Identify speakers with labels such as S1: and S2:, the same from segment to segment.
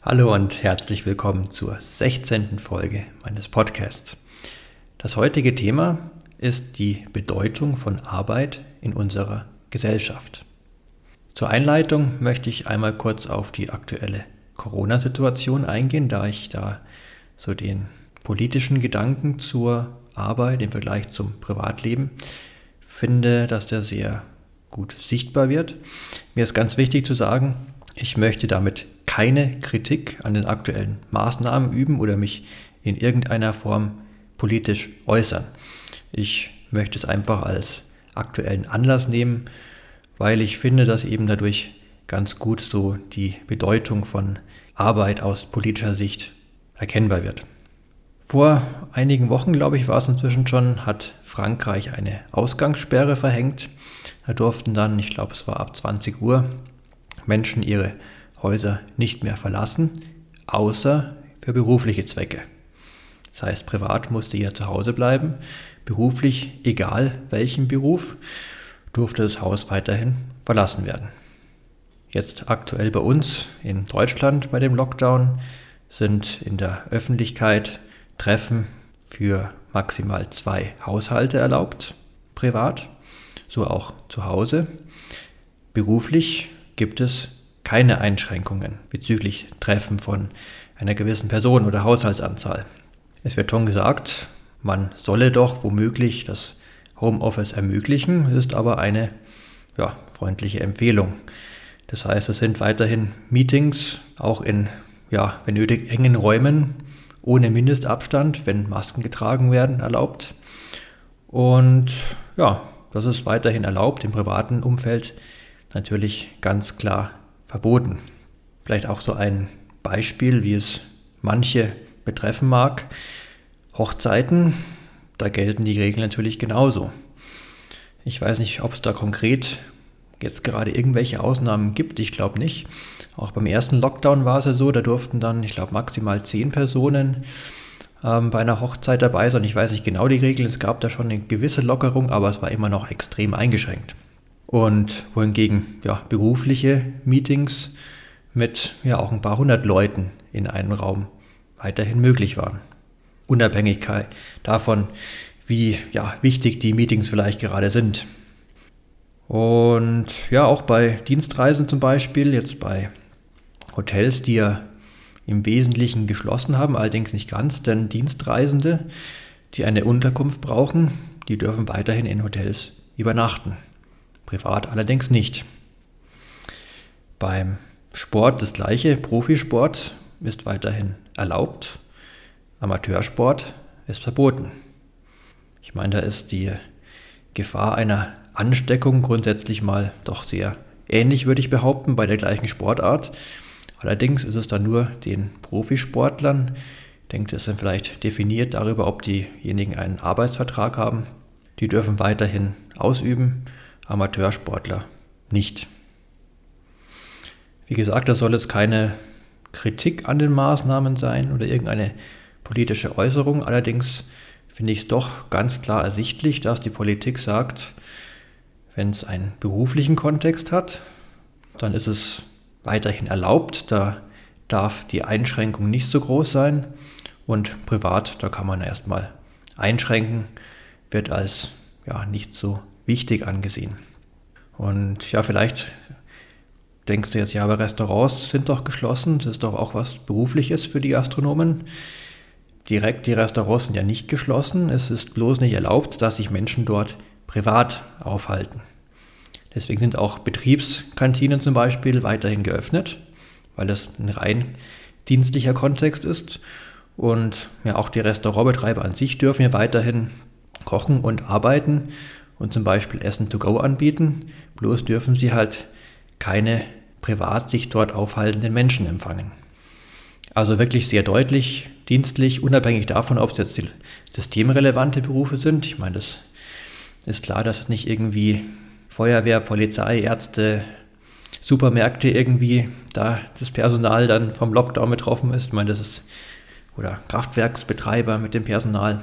S1: Hallo und herzlich willkommen zur 16. Folge meines Podcasts. Das heutige Thema ist die Bedeutung von Arbeit in unserer Gesellschaft. Zur Einleitung möchte ich einmal kurz auf die aktuelle Corona-Situation eingehen, da ich da so den politischen Gedanken zur Arbeit im Vergleich zum Privatleben finde, dass der sehr gut sichtbar wird. Mir ist ganz wichtig zu sagen, ich möchte damit keine Kritik an den aktuellen Maßnahmen üben oder mich in irgendeiner Form politisch äußern. Ich möchte es einfach als aktuellen Anlass nehmen, weil ich finde, dass eben dadurch ganz gut so die Bedeutung von Arbeit aus politischer Sicht erkennbar wird. Vor einigen Wochen, glaube ich, war es inzwischen schon, hat Frankreich eine Ausgangssperre verhängt. Da durften dann, ich glaube, es war ab 20 Uhr, Menschen ihre Häuser nicht mehr verlassen, außer für berufliche Zwecke. Das heißt, privat musste jeder zu Hause bleiben, beruflich, egal welchen Beruf, durfte das Haus weiterhin verlassen werden. Jetzt aktuell bei uns in Deutschland bei dem Lockdown sind in der Öffentlichkeit Treffen für maximal zwei Haushalte erlaubt, privat, so auch zu Hause. Beruflich gibt es keine Einschränkungen bezüglich Treffen von einer gewissen Person oder Haushaltsanzahl. Es wird schon gesagt, man solle doch womöglich das Homeoffice ermöglichen, es ist aber eine ja, freundliche Empfehlung. Das heißt, es sind weiterhin Meetings, auch in, ja, wenn nötig, engen Räumen, ohne Mindestabstand, wenn Masken getragen werden, erlaubt. Und ja, das ist weiterhin erlaubt, im privaten Umfeld natürlich ganz klar verboten. Vielleicht auch so ein Beispiel, wie es manche betreffen mag. Hochzeiten, da gelten die Regeln natürlich genauso. Ich weiß nicht, ob es da konkret jetzt gerade irgendwelche Ausnahmen gibt. Ich glaube nicht. Auch beim ersten Lockdown war es ja so, da durften dann, ich glaube, maximal zehn Personen ähm, bei einer Hochzeit dabei sein. Ich weiß nicht genau die Regeln. Es gab da schon eine gewisse Lockerung, aber es war immer noch extrem eingeschränkt. Und wohingegen ja, berufliche Meetings mit ja auch ein paar hundert Leuten in einem Raum weiterhin möglich waren. Unabhängig davon, wie ja, wichtig die Meetings vielleicht gerade sind. Und ja, auch bei Dienstreisen zum Beispiel, jetzt bei Hotels, die ja im Wesentlichen geschlossen haben, allerdings nicht ganz, denn Dienstreisende, die eine Unterkunft brauchen, die dürfen weiterhin in Hotels übernachten privat allerdings nicht. Beim Sport das gleiche, Profisport ist weiterhin erlaubt, Amateursport ist verboten. Ich meine, da ist die Gefahr einer Ansteckung grundsätzlich mal doch sehr ähnlich, würde ich behaupten, bei der gleichen Sportart. Allerdings ist es dann nur den Profisportlern, ich denke, das sind vielleicht definiert darüber, ob diejenigen einen Arbeitsvertrag haben. Die dürfen weiterhin ausüben Amateursportler nicht. Wie gesagt, das soll jetzt keine Kritik an den Maßnahmen sein oder irgendeine politische Äußerung. Allerdings finde ich es doch ganz klar ersichtlich, dass die Politik sagt, wenn es einen beruflichen Kontext hat, dann ist es weiterhin erlaubt. Da darf die Einschränkung nicht so groß sein. Und privat, da kann man erstmal einschränken, wird als ja, nicht so wichtig angesehen. Und ja, vielleicht denkst du jetzt, ja, aber Restaurants sind doch geschlossen, das ist doch auch was Berufliches für die Gastronomen. Direkt die Restaurants sind ja nicht geschlossen, es ist bloß nicht erlaubt, dass sich Menschen dort privat aufhalten. Deswegen sind auch Betriebskantinen zum Beispiel weiterhin geöffnet, weil das ein rein dienstlicher Kontext ist. Und ja, auch die Restaurantbetreiber an sich dürfen ja weiterhin kochen und arbeiten und zum Beispiel Essen to go anbieten. Bloß dürfen sie halt keine privat sich dort aufhaltenden Menschen empfangen. Also wirklich sehr deutlich, dienstlich, unabhängig davon, ob es jetzt systemrelevante Berufe sind. Ich meine, das ist klar, dass es nicht irgendwie Feuerwehr, Polizei, Ärzte, Supermärkte irgendwie da das Personal dann vom Lockdown betroffen ist. Ich meine, das ist oder Kraftwerksbetreiber mit dem Personal.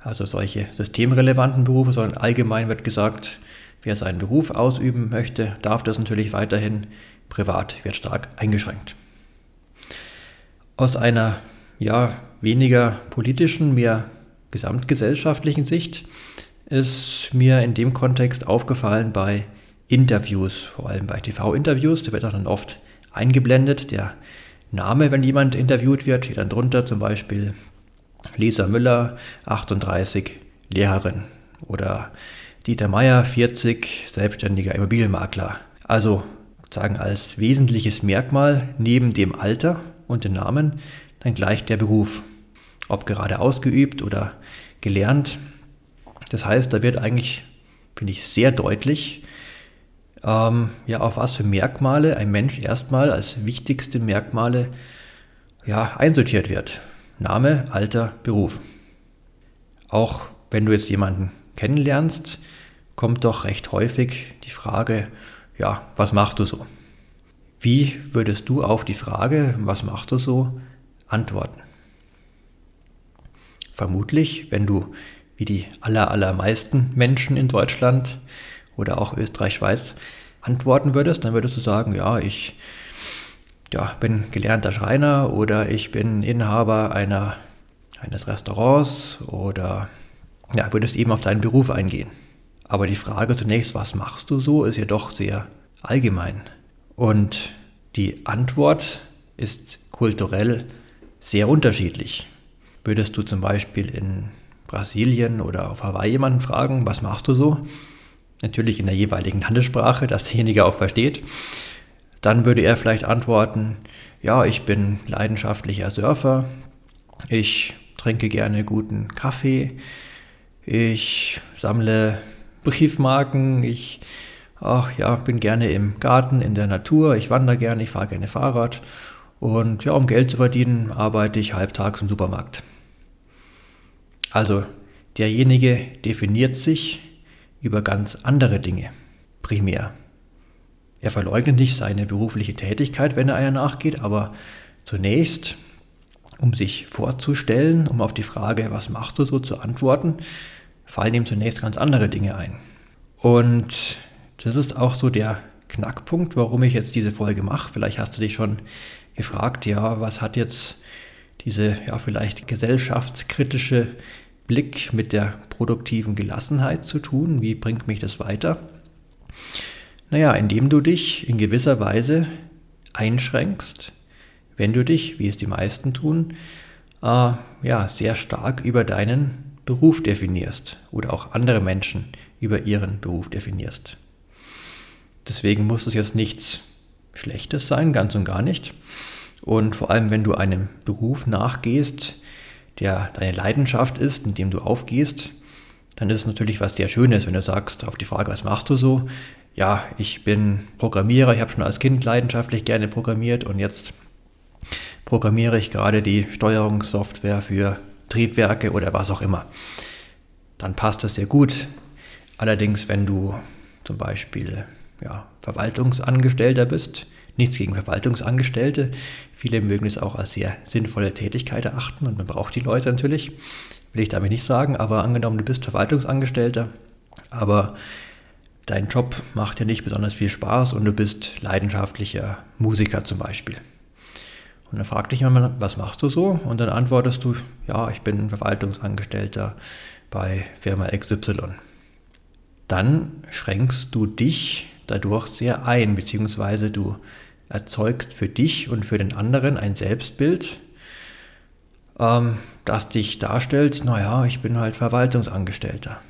S1: Also solche systemrelevanten Berufe, sondern allgemein wird gesagt, wer seinen Beruf ausüben möchte, darf das natürlich weiterhin. Privat wird stark eingeschränkt. Aus einer ja, weniger politischen, mehr gesamtgesellschaftlichen Sicht ist mir in dem Kontext aufgefallen bei Interviews, vor allem bei TV-Interviews, da wird auch dann oft eingeblendet der Name, wenn jemand interviewt wird, steht dann drunter zum Beispiel Lisa Müller, 38, Lehrerin oder Dieter Meier, 40, selbstständiger Immobilienmakler. Also sagen als wesentliches Merkmal neben dem Alter und dem Namen dann gleich der Beruf, ob gerade ausgeübt oder gelernt. Das heißt, da wird eigentlich, finde ich, sehr deutlich, ähm, ja, auf was für Merkmale ein Mensch erstmal als wichtigste Merkmale ja, einsortiert wird. Name, Alter, Beruf. Auch wenn du jetzt jemanden kennenlernst, kommt doch recht häufig die Frage, ja, was machst du so? Wie würdest du auf die Frage, was machst du so, antworten? Vermutlich, wenn du wie die aller, allermeisten Menschen in Deutschland oder auch Österreich, Schweiz antworten würdest, dann würdest du sagen, ja, ich ja, bin gelernter Schreiner oder ich bin Inhaber einer, eines Restaurants oder ja, würdest eben auf deinen Beruf eingehen. Aber die Frage zunächst, was machst du so, ist ja doch sehr allgemein. Und die Antwort ist kulturell sehr unterschiedlich. Würdest du zum Beispiel in Brasilien oder auf Hawaii jemanden fragen, was machst du so? natürlich in der jeweiligen Landessprache, dass derjenige auch versteht. Dann würde er vielleicht antworten, ja, ich bin leidenschaftlicher Surfer, ich trinke gerne guten Kaffee, ich sammle Briefmarken, ich ach, ja, bin gerne im Garten, in der Natur, ich wandere gerne, ich fahre gerne Fahrrad. Und ja, um Geld zu verdienen, arbeite ich halbtags im Supermarkt. Also derjenige definiert sich über ganz andere Dinge, primär. Er verleugnet nicht seine berufliche Tätigkeit, wenn er einer nachgeht, aber zunächst, um sich vorzustellen, um auf die Frage, was machst du so, zu antworten, fallen ihm zunächst ganz andere Dinge ein. Und das ist auch so der Knackpunkt, warum ich jetzt diese Folge mache. Vielleicht hast du dich schon gefragt, ja, was hat jetzt diese ja vielleicht gesellschaftskritische Blick mit der produktiven Gelassenheit zu tun. Wie bringt mich das weiter? Naja, indem du dich in gewisser Weise einschränkst, wenn du dich, wie es die meisten tun, äh, ja, sehr stark über deinen Beruf definierst oder auch andere Menschen über ihren Beruf definierst. Deswegen muss es jetzt nichts Schlechtes sein, ganz und gar nicht. Und vor allem, wenn du einem Beruf nachgehst, der deine Leidenschaft ist, in dem du aufgehst, dann ist es natürlich was sehr Schönes, wenn du sagst auf die Frage, was machst du so? Ja, ich bin Programmierer, ich habe schon als Kind leidenschaftlich gerne programmiert und jetzt programmiere ich gerade die Steuerungssoftware für Triebwerke oder was auch immer. Dann passt das sehr gut. Allerdings, wenn du zum Beispiel ja, Verwaltungsangestellter bist, nichts gegen Verwaltungsangestellte, Viele mögen es auch als sehr sinnvolle Tätigkeit erachten und man braucht die Leute natürlich, will ich damit nicht sagen, aber angenommen, du bist Verwaltungsangestellter, aber dein Job macht dir nicht besonders viel Spaß und du bist leidenschaftlicher Musiker zum Beispiel. Und dann fragt dich jemand, was machst du so? Und dann antwortest du, ja, ich bin Verwaltungsangestellter bei Firma XY. Dann schränkst du dich dadurch sehr ein, beziehungsweise du erzeugst für dich und für den anderen ein Selbstbild, ähm, das dich darstellt, naja, ich bin halt Verwaltungsangestellter.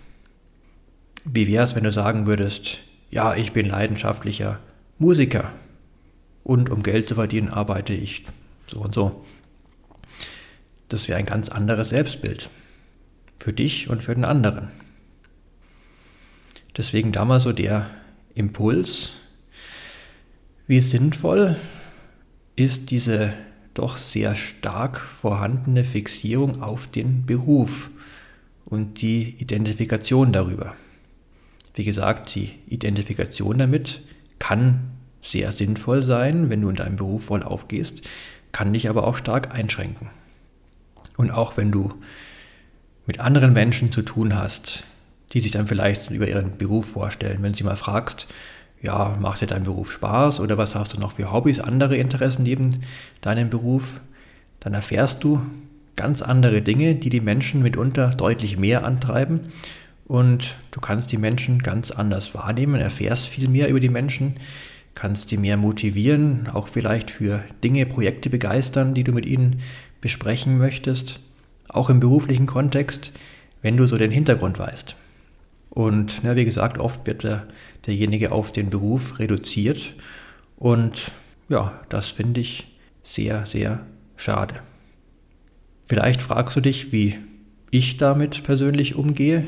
S1: Wie wäre es, wenn du sagen würdest, ja, ich bin leidenschaftlicher Musiker und um Geld zu verdienen arbeite ich so und so. Das wäre ein ganz anderes Selbstbild für dich und für den anderen. Deswegen damals so der Impuls, Wie sinnvoll ist diese doch sehr stark vorhandene Fixierung auf den Beruf und die Identifikation darüber? Wie gesagt, die Identifikation damit kann sehr sinnvoll sein, wenn du in deinem Beruf voll aufgehst, kann dich aber auch stark einschränken. Und auch wenn du mit anderen Menschen zu tun hast, die sich dann vielleicht über ihren Beruf vorstellen, wenn du sie mal fragst, ja, macht dir dein Beruf Spaß oder was hast du noch für Hobbys, andere Interessen neben deinem Beruf, dann erfährst du ganz andere Dinge, die die Menschen mitunter deutlich mehr antreiben und du kannst die Menschen ganz anders wahrnehmen, erfährst viel mehr über die Menschen, kannst die mehr motivieren, auch vielleicht für Dinge, Projekte begeistern, die du mit ihnen besprechen möchtest, auch im beruflichen Kontext, wenn du so den Hintergrund weißt. Und ja, wie gesagt, oft wird der, derjenige auf den Beruf reduziert und ja, das finde ich sehr, sehr schade. Vielleicht fragst du dich, wie ich damit persönlich umgehe.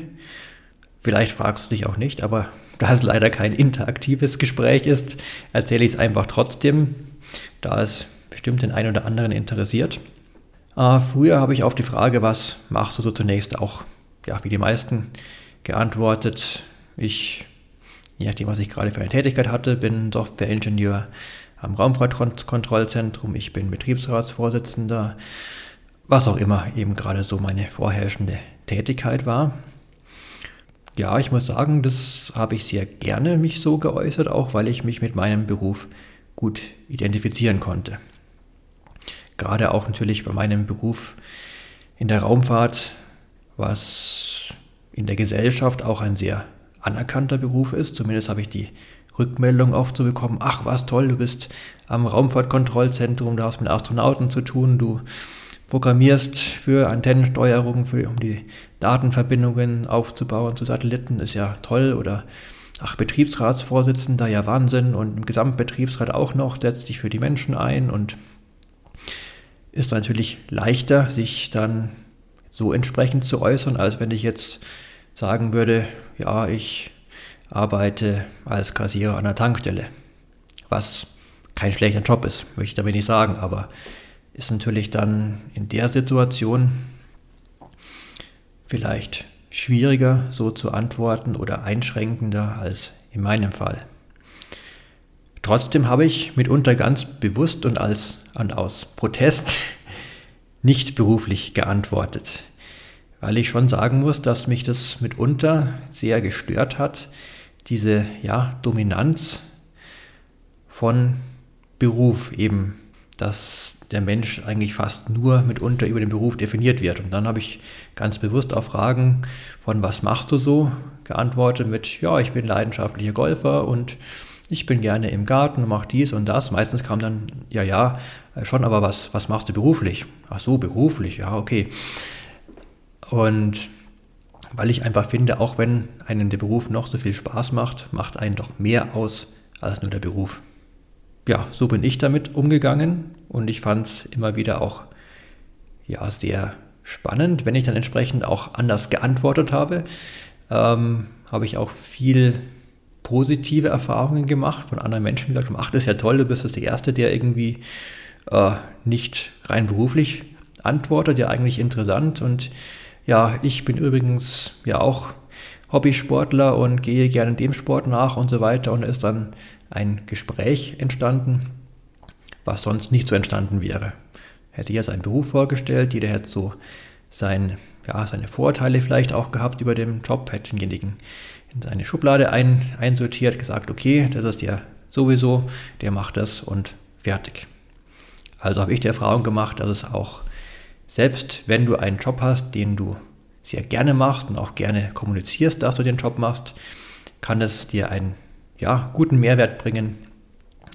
S1: Vielleicht fragst du dich auch nicht, aber da es leider kein interaktives Gespräch ist, erzähle ich es einfach trotzdem, da es bestimmt den einen oder anderen interessiert. Äh, früher habe ich auf die Frage, was machst du so zunächst auch, ja, wie die meisten, geantwortet. Ich, je nachdem, was ich gerade für eine Tätigkeit hatte, bin Softwareingenieur am Raumfahrtkontrollzentrum, ich bin Betriebsratsvorsitzender, was auch immer eben gerade so meine vorherrschende Tätigkeit war. Ja, ich muss sagen, das habe ich sehr gerne mich so geäußert, auch weil ich mich mit meinem Beruf gut identifizieren konnte. Gerade auch natürlich bei meinem Beruf in der Raumfahrt, was in der Gesellschaft auch ein sehr anerkannter Beruf ist. Zumindest habe ich die Rückmeldung oft zu bekommen, ach was toll, du bist am Raumfahrtkontrollzentrum, du hast mit Astronauten zu tun, du programmierst für Antennensteuerung, für, um die Datenverbindungen aufzubauen zu Satelliten, ist ja toll. Oder ach, Betriebsratsvorsitzender, ja Wahnsinn. Und im Gesamtbetriebsrat auch noch, setzt dich für die Menschen ein und ist natürlich leichter, sich dann so entsprechend zu äußern, als wenn ich jetzt sagen würde, ja, ich arbeite als Kassierer an der Tankstelle. Was kein schlechter Job ist, möchte ich damit nicht sagen, aber ist natürlich dann in der Situation vielleicht schwieriger so zu antworten oder einschränkender als in meinem Fall. Trotzdem habe ich mitunter ganz bewusst und, als, und aus Protest nicht beruflich geantwortet, weil ich schon sagen muss, dass mich das mitunter sehr gestört hat, diese ja, Dominanz von Beruf eben, dass der Mensch eigentlich fast nur mitunter über den Beruf definiert wird. Und dann habe ich ganz bewusst auf Fragen von was machst du so geantwortet mit, ja, ich bin leidenschaftlicher Golfer und ich bin gerne im Garten und mache dies und das. Meistens kam dann, ja, ja, schon, aber was, was machst du beruflich? Ach so, beruflich, ja, okay. Und weil ich einfach finde, auch wenn einem der Beruf noch so viel Spaß macht, macht einen doch mehr aus als nur der Beruf ja, so bin ich damit umgegangen und ich fand es immer wieder auch ja, sehr spannend, wenn ich dann entsprechend auch anders geantwortet habe. Ähm, habe ich auch viel positive Erfahrungen gemacht von anderen Menschen, die gesagt haben, ach, das ist ja toll, du bist jetzt der Erste, der irgendwie äh, nicht rein beruflich antwortet, ja eigentlich interessant. Und ja, ich bin übrigens ja auch Hobbysportler und gehe gerne dem Sport nach und so weiter. Und da ist dann ein Gespräch entstanden, was sonst nicht so entstanden wäre. Hätte ich jetzt einen Beruf vorgestellt, jeder hätte so sein, ja, seine Vorteile vielleicht auch gehabt über den Job, hätte denjenigen in seine Schublade ein, einsortiert, gesagt, okay, das ist der sowieso, der macht das und fertig. Also habe ich die Erfahrung gemacht, dass es auch, selbst wenn du einen Job hast, den du sehr gerne machst und auch gerne kommunizierst, dass du den Job machst, kann es dir einen ja, guten Mehrwert bringen,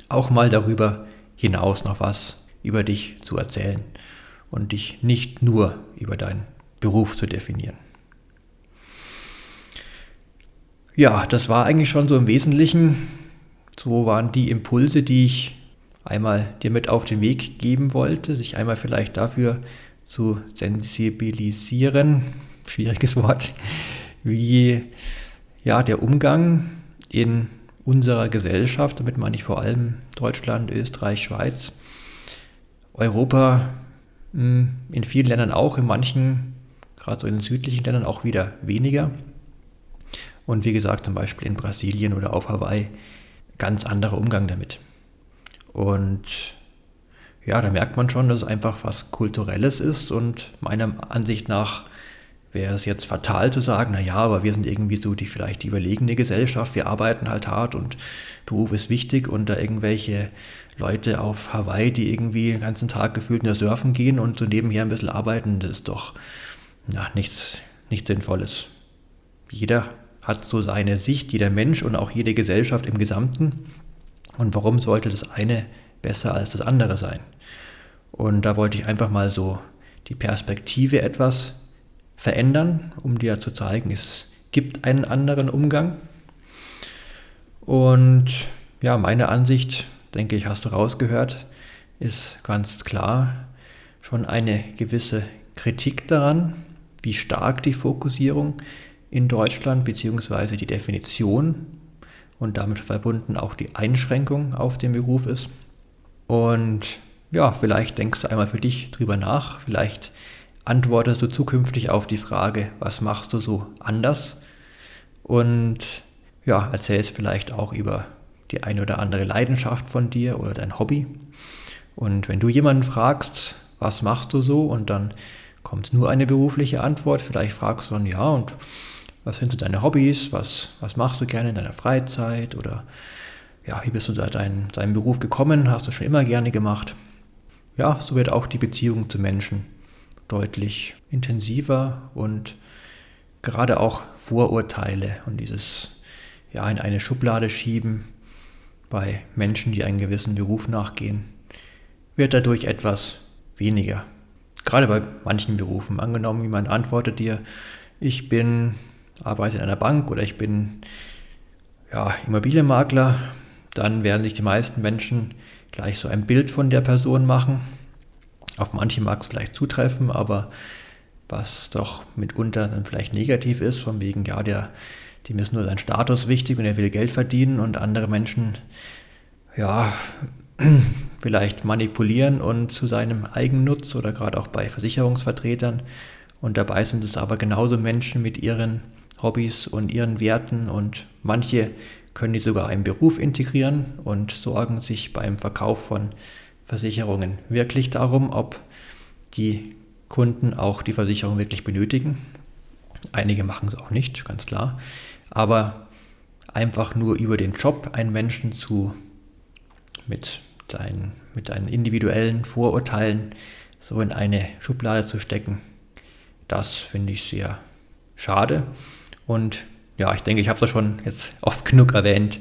S1: auch mal darüber hinaus noch was über dich zu erzählen und dich nicht nur über deinen Beruf zu definieren. Ja, das war eigentlich schon so im Wesentlichen. So waren die Impulse, die ich einmal dir mit auf den Weg geben wollte, sich einmal vielleicht dafür zu sensibilisieren, schwieriges Wort, wie ja der Umgang in unserer Gesellschaft, damit meine ich vor allem Deutschland, Österreich, Schweiz, Europa, hm, in vielen Ländern auch, in manchen, gerade so in den südlichen Ländern auch wieder weniger. Und wie gesagt, zum Beispiel in Brasilien oder auf Hawaii, ganz anderer Umgang damit. Und ja, da merkt man schon, dass es einfach was Kulturelles ist und meiner Ansicht nach wäre es jetzt fatal zu sagen, naja, aber wir sind irgendwie so die vielleicht die überlegene Gesellschaft, wir arbeiten halt hart und Beruf ist wichtig und da irgendwelche Leute auf Hawaii, die irgendwie den ganzen Tag gefühlt nur surfen gehen und so nebenher ein bisschen arbeiten, das ist doch ja, nichts, nichts Sinnvolles. Jeder hat so seine Sicht, jeder Mensch und auch jede Gesellschaft im Gesamten. Und warum sollte das eine besser als das andere sein? Und da wollte ich einfach mal so die Perspektive etwas verändern, um dir zu zeigen, es gibt einen anderen Umgang. Und ja, meine Ansicht, denke ich, hast du rausgehört, ist ganz klar schon eine gewisse Kritik daran, wie stark die Fokussierung in Deutschland bzw. die Definition und damit verbunden auch die Einschränkung auf den Beruf ist. Und ja, vielleicht denkst du einmal für dich drüber nach, vielleicht antwortest du zukünftig auf die Frage, was machst du so anders? Und ja, erzählst vielleicht auch über die eine oder andere Leidenschaft von dir oder dein Hobby. Und wenn du jemanden fragst, was machst du so? Und dann kommt nur eine berufliche Antwort. Vielleicht fragst du dann, ja, und was sind so deine Hobbys? Was, was machst du gerne in deiner Freizeit? Oder ja, wie bist du seit deinem, deinem Beruf gekommen? Hast du schon immer gerne gemacht? Ja, so wird auch die Beziehung zu Menschen deutlich intensiver und gerade auch Vorurteile und dieses ja in eine Schublade schieben bei Menschen, die einen gewissen Beruf nachgehen, wird dadurch etwas weniger. Gerade bei manchen Berufen. Angenommen, jemand antwortet dir, ich bin, arbeite in einer Bank oder ich bin ja, Immobilienmakler, dann werden sich die meisten Menschen gleich so ein Bild von der Person machen auf manche mag es vielleicht zutreffen, aber was doch mitunter dann vielleicht negativ ist, von wegen, ja, der, dem ist nur sein Status wichtig und er will Geld verdienen und andere Menschen, ja, vielleicht manipulieren und zu seinem Eigennutz oder gerade auch bei Versicherungsvertretern. Und dabei sind es aber genauso Menschen mit ihren Hobbys und ihren Werten und manche können die sogar im Beruf integrieren und sorgen sich beim Verkauf von Versicherungen wirklich darum, ob die Kunden auch die Versicherung wirklich benötigen. Einige machen es auch nicht, ganz klar. Aber einfach nur über den Job einen Menschen zu mit seinen, mit seinen individuellen Vorurteilen so in eine Schublade zu stecken, das finde ich sehr schade. Und ja, ich denke, ich habe es schon jetzt oft genug erwähnt.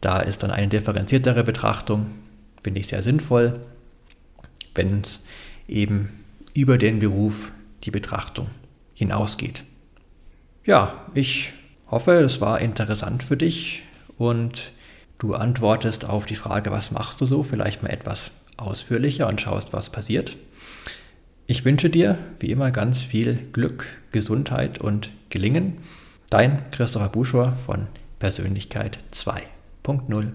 S1: Da ist dann eine differenziertere Betrachtung finde ich sehr sinnvoll, wenn es eben über den Beruf die Betrachtung hinausgeht. Ja, ich hoffe, es war interessant für dich und du antwortest auf die Frage, was machst du so, vielleicht mal etwas ausführlicher und schaust, was passiert. Ich wünsche dir wie immer ganz viel Glück, Gesundheit und Gelingen. Dein Christopher Buschor von Persönlichkeit 2.0.